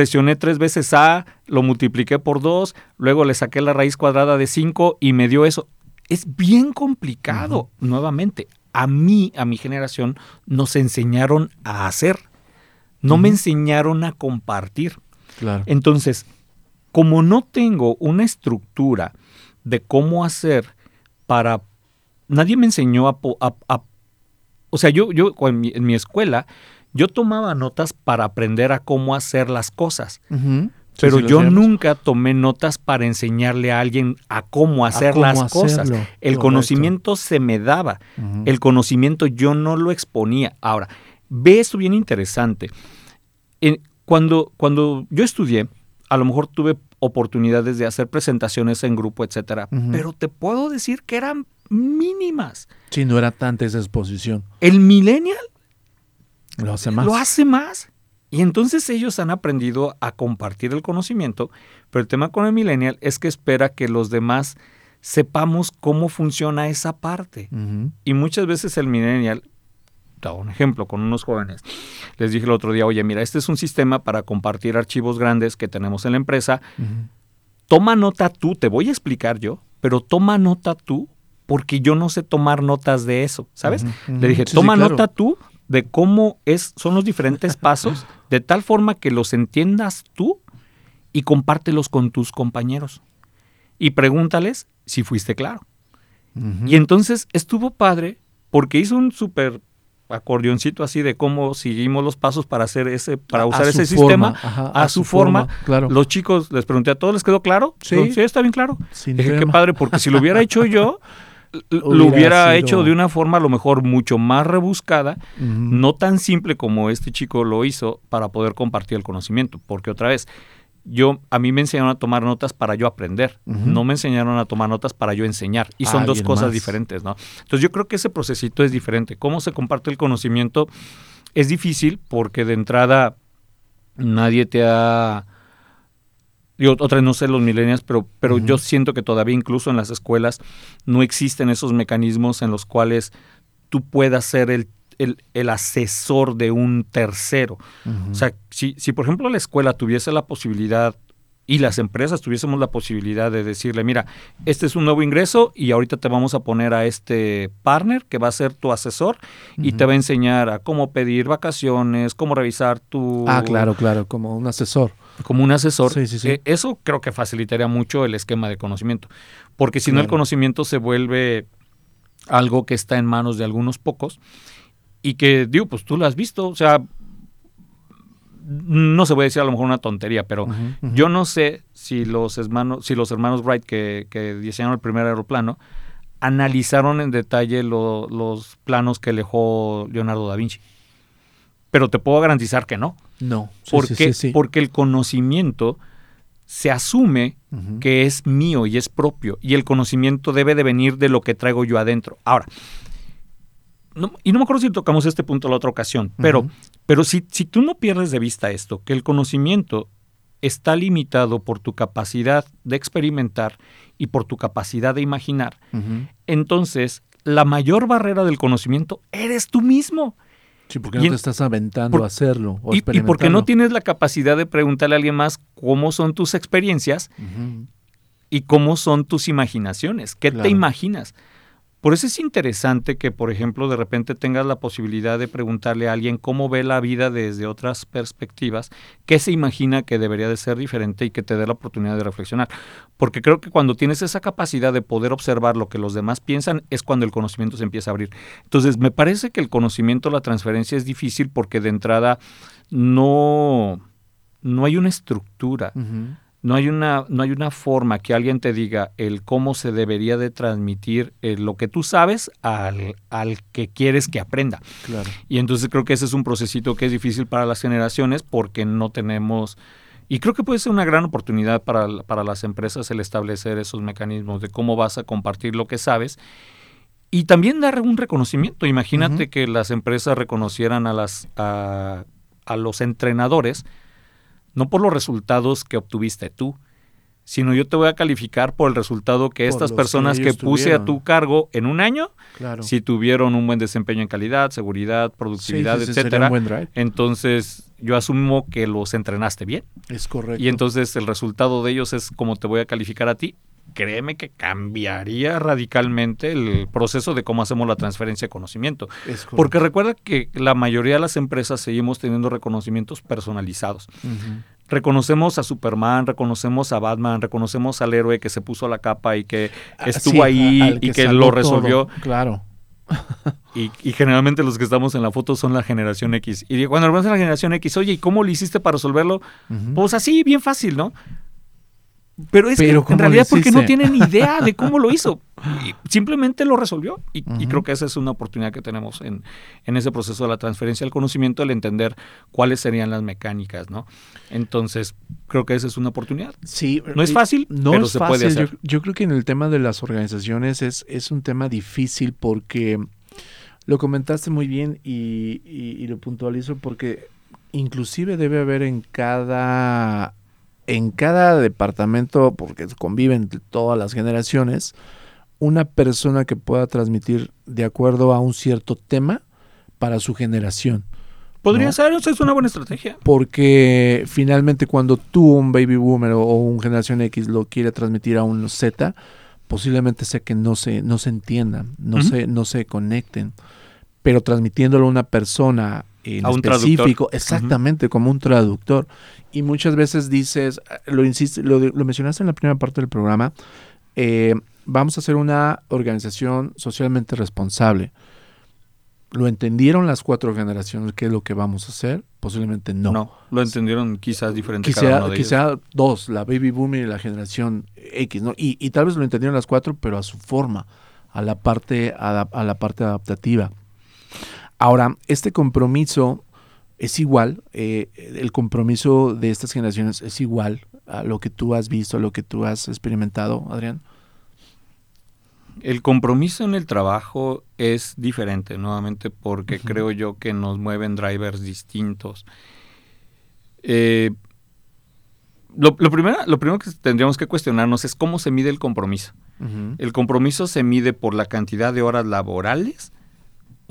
presioné tres veces A, lo multipliqué por dos, luego le saqué la raíz cuadrada de 5 y me dio eso. Es bien complicado. Nuevamente, a mí, a mi generación, nos enseñaron a hacer. No me enseñaron a compartir. Claro. Entonces, como no tengo una estructura de cómo hacer para... Nadie me enseñó a... o sea, yo, yo en mi escuela yo tomaba notas para aprender a cómo hacer las cosas. pero yo nunca tomé notas para enseñarle a alguien a cómo hacer las cosas. El conocimiento se me daba. El conocimiento yo no lo exponía. Ahora, ve esto bien interesante. cuando, cuando yo estudié, a lo mejor tuve oportunidades de hacer presentaciones en grupo, etcétera, pero te puedo decir que eran mínimas. Sí, no era tanta esa exposición. El millennial lo hace más. Lo hace más. Y entonces ellos han aprendido a compartir el conocimiento, pero el tema con el millennial es que espera que los demás sepamos cómo funciona esa parte. Y muchas veces el millennial, da un ejemplo con unos jóvenes, les dije el otro día, oye, mira, este es un sistema para compartir archivos grandes que tenemos en la empresa. Toma nota tú, te voy a explicar yo, pero toma nota tú porque yo no sé tomar notas de eso, ¿sabes? Le dije, toma nota tú de cómo es, son los diferentes pasos, de tal forma que los entiendas tú y compártelos con tus compañeros. Y pregúntales si fuiste claro. Y entonces estuvo padre porque hizo un súper acordeoncito así de cómo seguimos los pasos para hacer ese, para usar ese sistema a, su, forma. claro. Los chicos les pregunté a todos, ¿les quedó claro? Sí, sí está bien claro. Dije, qué padre, porque si lo hubiera hecho yo, lo hubiera hecho de una forma a lo mejor mucho más rebuscada, no tan simple como este chico lo hizo para poder compartir el conocimiento, porque otra vez, yo a mí me enseñaron a tomar notas para yo aprender, no me enseñaron a tomar notas para yo enseñar. Y son dos cosas diferentes, ¿no? Entonces yo creo que ese procesito es diferente. Cómo se comparte el conocimiento es difícil porque de entrada nadie te ha yo otra no sé los millennials, pero, pero yo siento que todavía incluso en las escuelas no existen esos mecanismos en los cuales tú puedas ser el, el, asesor de un tercero. O sea, si, si por ejemplo la escuela tuviese la posibilidad y las empresas tuviésemos la posibilidad de decirle, mira, este es un nuevo ingreso y ahorita te vamos a poner a este partner que va a ser tu asesor y te va a enseñar a cómo pedir vacaciones, cómo revisar tu... Ah, claro, claro, como un asesor como un asesor, eh, eso creo que facilitaría mucho el esquema de conocimiento. Porque si no, el conocimiento se vuelve algo que está en manos de algunos pocos y que, digo, pues tú lo has visto, o sea, no se puede decir a lo mejor una tontería, pero yo no sé si los hermanos, si los hermanos Wright que, diseñaron el primer aeroplano analizaron en detalle los planos que dejó Leonardo da Vinci. Pero te puedo garantizar que no. No. porque, porque el conocimiento se asume que es mío y es propio y el conocimiento debe de venir de lo que traigo yo adentro. Ahora, y no me acuerdo si tocamos este punto la otra ocasión, pero, pero si, si tú no pierdes de vista esto, que el conocimiento está limitado por tu capacidad de experimentar y por tu capacidad de imaginar, entonces la mayor barrera del conocimiento eres tú mismo. Sí, porque no te estás aventando a hacerlo. y, y, porque no tienes la capacidad de preguntarle a alguien más cómo son tus experiencias y cómo son tus imaginaciones. ¿Qué te imaginas? Por eso es interesante que, por ejemplo, de repente tengas la posibilidad de preguntarle a alguien cómo ve la vida desde otras perspectivas, qué se imagina que debería de ser diferente y que te dé la oportunidad de reflexionar. Porque creo que cuando tienes esa capacidad de poder observar lo que los demás piensan, es cuando el conocimiento se empieza a abrir. Entonces, me parece que el conocimiento, la transferencia es difícil porque de entrada no, no hay una estructura. No hay, una, no hay una forma que alguien te diga el cómo se debería de transmitir eh, lo que tú sabes al, al, que quieres que aprenda. Claro. Y entonces creo que ese es un procesito que es difícil para las generaciones porque no tenemos... Y creo que puede ser una gran oportunidad para, para las empresas el establecer esos mecanismos de cómo vas a compartir lo que sabes y también dar un reconocimiento. Imagínate que las empresas reconocieran a, las, a, a los entrenadores no por los resultados que obtuviste tú, sino yo te voy a calificar por el resultado que Por estas personas que puse tuvieron. a tu cargo en un año, Claro. si tuvieron un buen desempeño en calidad, seguridad, productividad, Sí, sí, etcétera, un buen drive. entonces yo asumo que los entrenaste bien Es correcto. y entonces el resultado de ellos es como te voy a calificar a ti. Créeme que cambiaría radicalmente el proceso de cómo hacemos la transferencia de conocimiento. Porque recuerda que la mayoría de las empresas seguimos teniendo reconocimientos personalizados. Reconocemos a Superman, reconocemos a Batman, reconocemos al héroe que se puso la capa y que Ah, estuvo sí, ahí a- y que lo todo. resolvió. Claro. Y, y generalmente los que estamos en la foto son la generación X. Y cuando hablamos de la generación X, oye, ¿y cómo lo hiciste para resolverlo? Pues así, bien fácil, ¿no? Pero es Pero que ¿cómo en realidad porque no tienen idea de cómo lo hizo. Y simplemente lo resolvió. Y, creo que esa es una oportunidad que tenemos en, en ese proceso de la transferencia del conocimiento, el entender cuáles serían las mecánicas, ¿no? Entonces, creo que esa es una oportunidad. Sí, No es y- fácil, no pero es se fácil. puede Yo- hacer. Yo, creo que en el tema de las organizaciones es, es un tema difícil porque lo comentaste muy bien y, y- y lo puntualizo porque inclusive debe haber en cada en cada departamento, porque conviven todas las generaciones, una persona que pueda transmitir de acuerdo a un cierto tema para su generación. Podría ¿no? ser, es una buena estrategia. Porque finalmente cuando tú, un baby boomer o, un generación X, lo quiere transmitir a un Z, posiblemente sea que no se, no se entiendan, no, se, no se conecten. Pero transmitiéndolo a una persona en A un específico, traductor. exactamente, como un traductor. Y muchas veces dices, lo, insiste, lo, lo mencionaste en la primera parte del programa, eh, vamos a hacer una organización socialmente responsable. ¿Lo entendieron las cuatro generaciones qué es lo que vamos a hacer? Posiblemente no. No, lo entendieron quizás diferente cada Quizá, uno de ellos. quizá dos, la baby boomer y la generación X, ¿no? Y, y tal vez lo entendieron las cuatro, pero a su forma, a la parte, a a la parte adaptativa. Ahora, este compromiso es igual, eh, el compromiso de estas generaciones es igual a lo que tú has visto, a lo que tú has experimentado, Adrián. El compromiso en el trabajo es diferente, nuevamente, porque creo yo que nos mueven drivers distintos. Eh, lo, lo primero, lo primero que tendríamos que cuestionarnos es cómo se mide el compromiso. ¿El compromiso se mide por la cantidad de horas laborales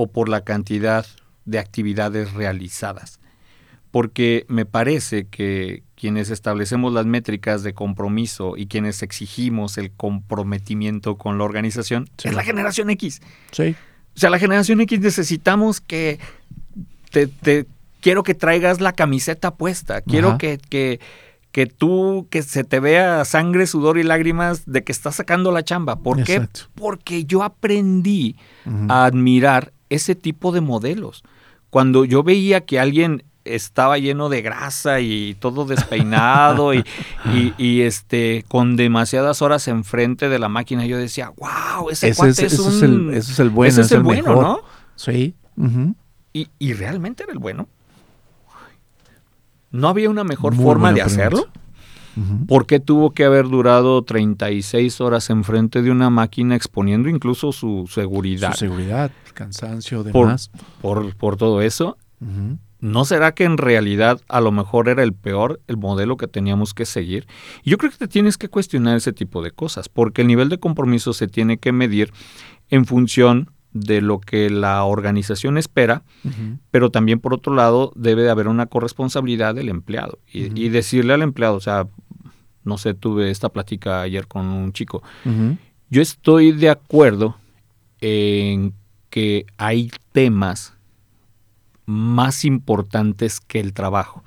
o por la cantidad de actividades realizadas? Porque me parece que quienes establecemos las métricas de compromiso y quienes exigimos el comprometimiento con la organización Sí. es la generación X. Sí. O sea, la generación X necesitamos que te, te- quiero que traigas la camiseta puesta, quiero que, que, que tú, que se te vea sangre, sudor y lágrimas de que estás sacando la chamba. ¿Por qué? Porque yo aprendí a admirar ese tipo de modelos. Cuando yo veía que alguien estaba lleno de grasa y todo despeinado y, y- y, este con demasiadas horas enfrente de la máquina, yo decía, wow, ese, Ese cuate es, un... es el, ese es el bueno, ese es el mejor. bueno, ¿no? Sí. Y, y realmente era el bueno. ¿No había una mejor Muy forma de hacerlo? ¿Por qué tuvo que haber durado 36 horas enfrente de una máquina exponiendo incluso su seguridad? Su seguridad, cansancio, demás. por, por todo eso. ¿No será que en realidad a lo mejor era el peor, el modelo que teníamos que seguir? Y yo creo que te tienes que cuestionar ese tipo de cosas, porque el nivel de compromiso se tiene que medir en función de lo que la organización espera, pero también por otro lado debe de haber una corresponsabilidad del empleado y decirle al empleado, o sea, no sé, tuve esta plática ayer con un chico, yo estoy de acuerdo en que hay temas más importantes que el trabajo.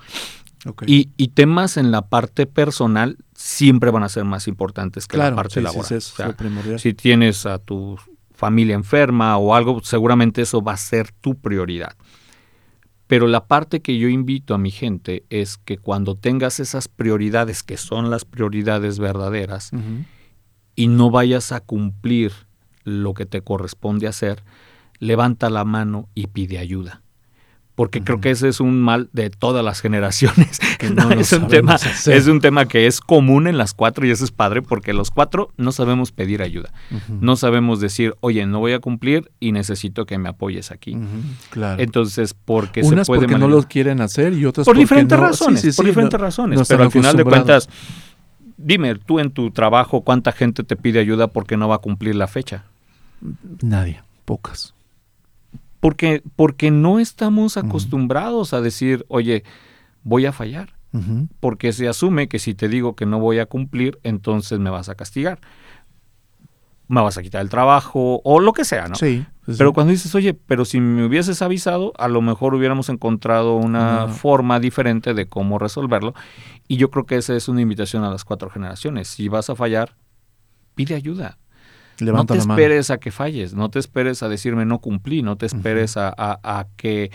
Okay. Y, y, temas en la parte personal siempre van a ser más importantes que claro, la parte sí, laboral. Sí, sí, o sea, primordial. si tienes a tu familia enferma o algo, seguramente eso va a ser tu prioridad. Pero la parte que yo invito a mi gente es que cuando tengas esas prioridades, que son las prioridades verdaderas, uh -huh. y no vayas a cumplir lo que te corresponde hacer, levanta la mano y pide ayuda porque uh -huh. creo que ese es un mal de todas las generaciones. No no, es, un tema, hacer. es un tema que es común en las cuatro y eso es padre porque los cuatro no sabemos pedir ayuda. Uh -huh. No sabemos decir, oye, no voy a cumplir y necesito que me apoyes aquí. Uh -huh. claro. Entonces, porque Unas se puede porque no lo quieren hacer y otras por porque diferentes no, razones. sí, sí, por sí, diferentes no, razones. pero al final de cuentas, dime, tú en tu trabajo, ¿cuánta gente te pide ayuda porque no va a cumplir la fecha? Nadie, pocas. Porque, porque no estamos acostumbrados uh -huh. a decir, oye, voy a fallar. Uh -huh. Porque se asume que si te digo que no voy a cumplir, entonces me vas a castigar. Me vas a quitar el trabajo o lo que sea, ¿no? Sí. Pues pero sí. cuando dices, oye, pero si me hubieses avisado, a lo mejor hubiéramos encontrado una forma diferente de cómo resolverlo. Y yo creo que esa es una invitación a las cuatro generaciones. Si vas a fallar, pide ayuda Levanta no te esperes a que falles, no te esperes a decirme no cumplí, no te esperes a, a, a, que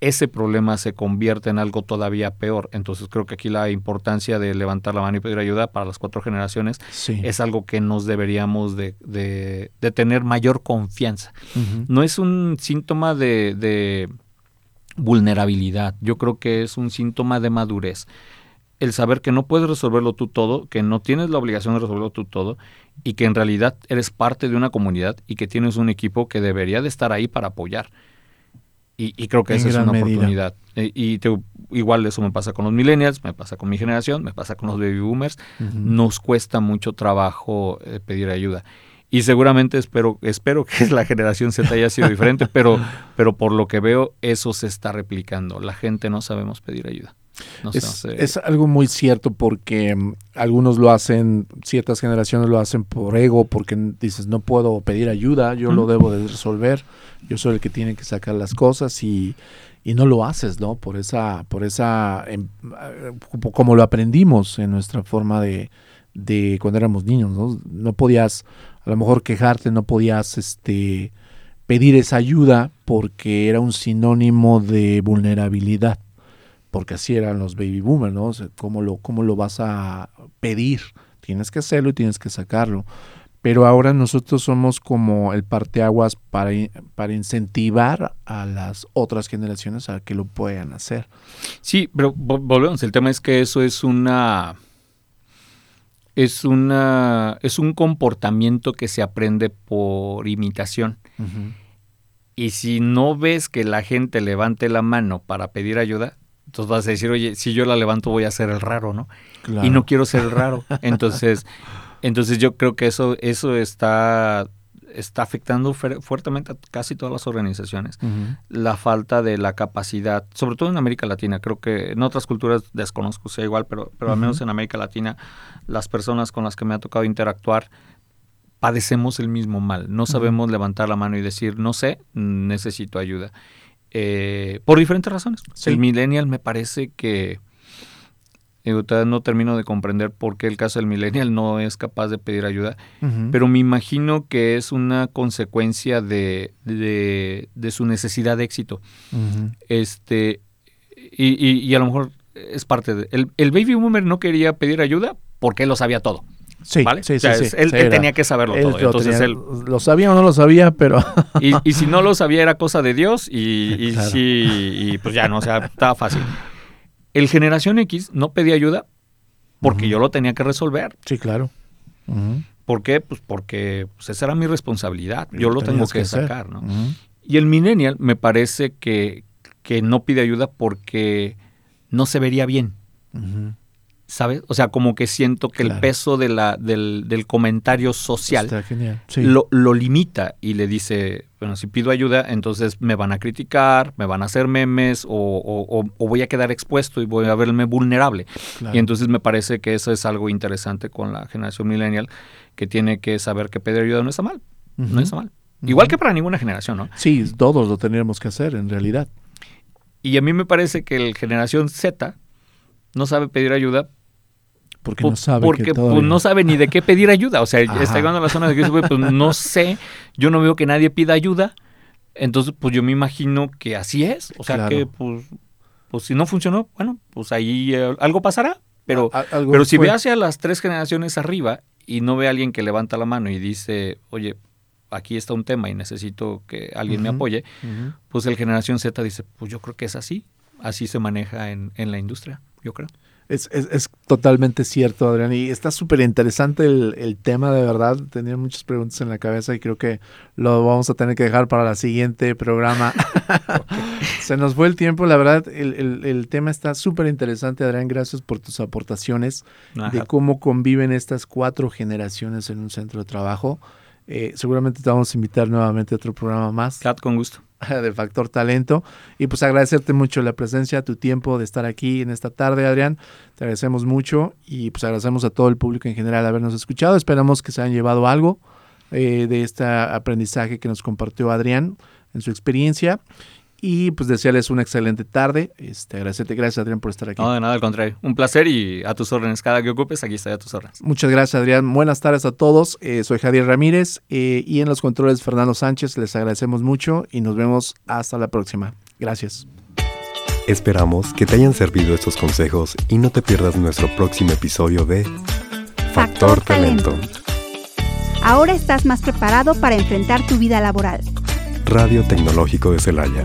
ese problema se convierta en algo todavía peor. Entonces creo que aquí la importancia de levantar la mano y pedir ayuda para las cuatro generaciones Sí. es algo que nos deberíamos de, de, de tener mayor confianza. No es un síntoma de, de vulnerabilidad, yo creo que es un síntoma de madurez. El saber que no puedes resolverlo tú todo, que no tienes la obligación de resolverlo tú todo y que en realidad eres parte de una comunidad y que tienes un equipo que debería de estar ahí para apoyar. Y, y creo que En esa es una medida. oportunidad. Y te- igual eso me pasa con los millennials, me pasa con mi generación, me pasa con los baby boomers. Nos cuesta mucho trabajo eh, pedir ayuda. Y seguramente espero, espero que la generación Z haya sido diferente, pero, pero por lo que veo, eso se está replicando. La gente no sabemos pedir ayuda. No Es, es algo muy cierto porque mm, algunos lo hacen, ciertas generaciones lo hacen por ego, porque dices, no puedo pedir ayuda, yo lo debo de resolver, yo soy el que tiene que sacar las cosas y, y no lo haces, ¿no? Por esa, por esa, em, como- como lo aprendimos en nuestra forma de, de cuando éramos niños, ¿no? No podías a lo mejor quejarte, no podías este pedir esa ayuda porque era un sinónimo de vulnerabilidad porque así eran los baby boomers, ¿no? O sea, ¿cómo, lo, ¿Cómo lo vas a pedir? Tienes que hacerlo y tienes que sacarlo. Pero ahora nosotros somos como el parteaguas para, para incentivar a las otras generaciones a que lo puedan hacer. Sí, pero vo- volvemos. El tema es que eso es una. Es una. Es un comportamiento que se aprende por imitación. Y si no ves que la gente levante la mano para pedir ayuda, entonces vas a decir, oye, si yo la levanto voy a ser el raro, ¿no? Claro. Y no quiero ser el raro. Entonces, entonces yo creo que eso, eso está, está afectando fuer- fuertemente a casi todas las organizaciones la falta de la capacidad, sobre todo en América Latina, creo que en otras culturas desconozco sea igual, pero, pero al menos en América Latina, las personas con las que me ha tocado interactuar padecemos el mismo mal. No sabemos levantar la mano y decir, no sé, necesito ayuda. Eh, por diferentes razones. Sí. El millennial me parece que no termino de comprender por qué el caso del millennial no es capaz de pedir ayuda. Pero me imagino que es una consecuencia de, de, de su necesidad de éxito. Este, y, y- y a lo mejor es parte de... El, el baby boomer no quería pedir ayuda porque él lo sabía todo. Sí, ¿vale? sí, O sea, sí, es- sí. él, él tenía que saberlo él todo. lo Entonces tenía- él... lo sabía o no lo sabía, pero Y, y si no lo sabía era cosa de Dios y, y Claro. sí, y pues ya no, o sea, estaba fácil. El generación X no pedía ayuda porque yo lo tenía que resolver. sí, claro. ¿Por qué? Pues porque pues, esa era mi responsabilidad. Yo lo tengo que, sacar, ¿no? Y el millennial me parece que, que no pide ayuda porque no se vería bien, Ujú. ¿Sabes? O sea, como que siento que el peso de la, del, del comentario social. Sí. lo, lo limita y le dice, bueno, si pido ayuda, entonces me van a criticar, me van a hacer memes o, o- voy a quedar expuesto y voy a verme vulnerable. claro. Y entonces me parece que eso es algo interesante con la generación millennial, que tiene que saber que pedir ayuda no está mal, no está mal. Igual que para ninguna generación, ¿no? Sí, todos lo tendríamos que hacer en realidad. Y a mí me parece que la generación Z no sabe pedir ayuda porque no sabe porque pues, no sabe ni de qué pedir ayuda. O sea, está llegando a la zona de que pues no sé, yo no veo que nadie pida ayuda. Entonces, pues yo me imagino que así es. O sea, que pues, pues si no funcionó, bueno, pues ahí eh, algo pasará. Pero, pero si ve hacia las tres generaciones arriba y no ve a alguien que levanta la mano y dice, oye, aquí está un tema y necesito que alguien me apoye, pues el generación Z dice, pues yo creo que es así. Así se maneja en, en la industria, yo creo. Es, es, es, totalmente cierto, Adrián. Y está súper interesante el, el, tema, de verdad. Tenía muchas preguntas en la cabeza y creo que lo vamos a tener que dejar para el siguiente programa. Se nos fue el tiempo, la verdad. El, el, el tema está súper interesante, Adrián. Gracias por tus aportaciones de cómo conviven estas cuatro generaciones en un centro de trabajo. Eh, seguramente te vamos a invitar nuevamente a otro programa más. Cat, con gusto. de Factor Talento. Y pues agradecerte mucho la presencia, tu tiempo de estar aquí en esta tarde, Adrián. Te agradecemos mucho y pues agradecemos a todo el público en general habernos escuchado. Esperamos que se hayan llevado algo eh, de este aprendizaje que nos compartió Adrián en su experiencia. Y pues desearles una excelente tarde. Este, agradecerte, gracias Adrián por estar aquí. No, de nada, al contrario. Un placer y a tus órdenes. Cada que ocupes, aquí estoy a tus órdenes. Muchas gracias Adrián. Buenas tardes a todos. Eh, soy Javier Ramírez eh, y en los controles Fernando Sánchez. Les agradecemos mucho y nos vemos hasta la próxima. Gracias. Esperamos que te hayan servido estos consejos y no te pierdas nuestro próximo episodio de Factor, Talento. Ahora estás más preparado para enfrentar tu vida laboral. Radio Tecnológico de Celaya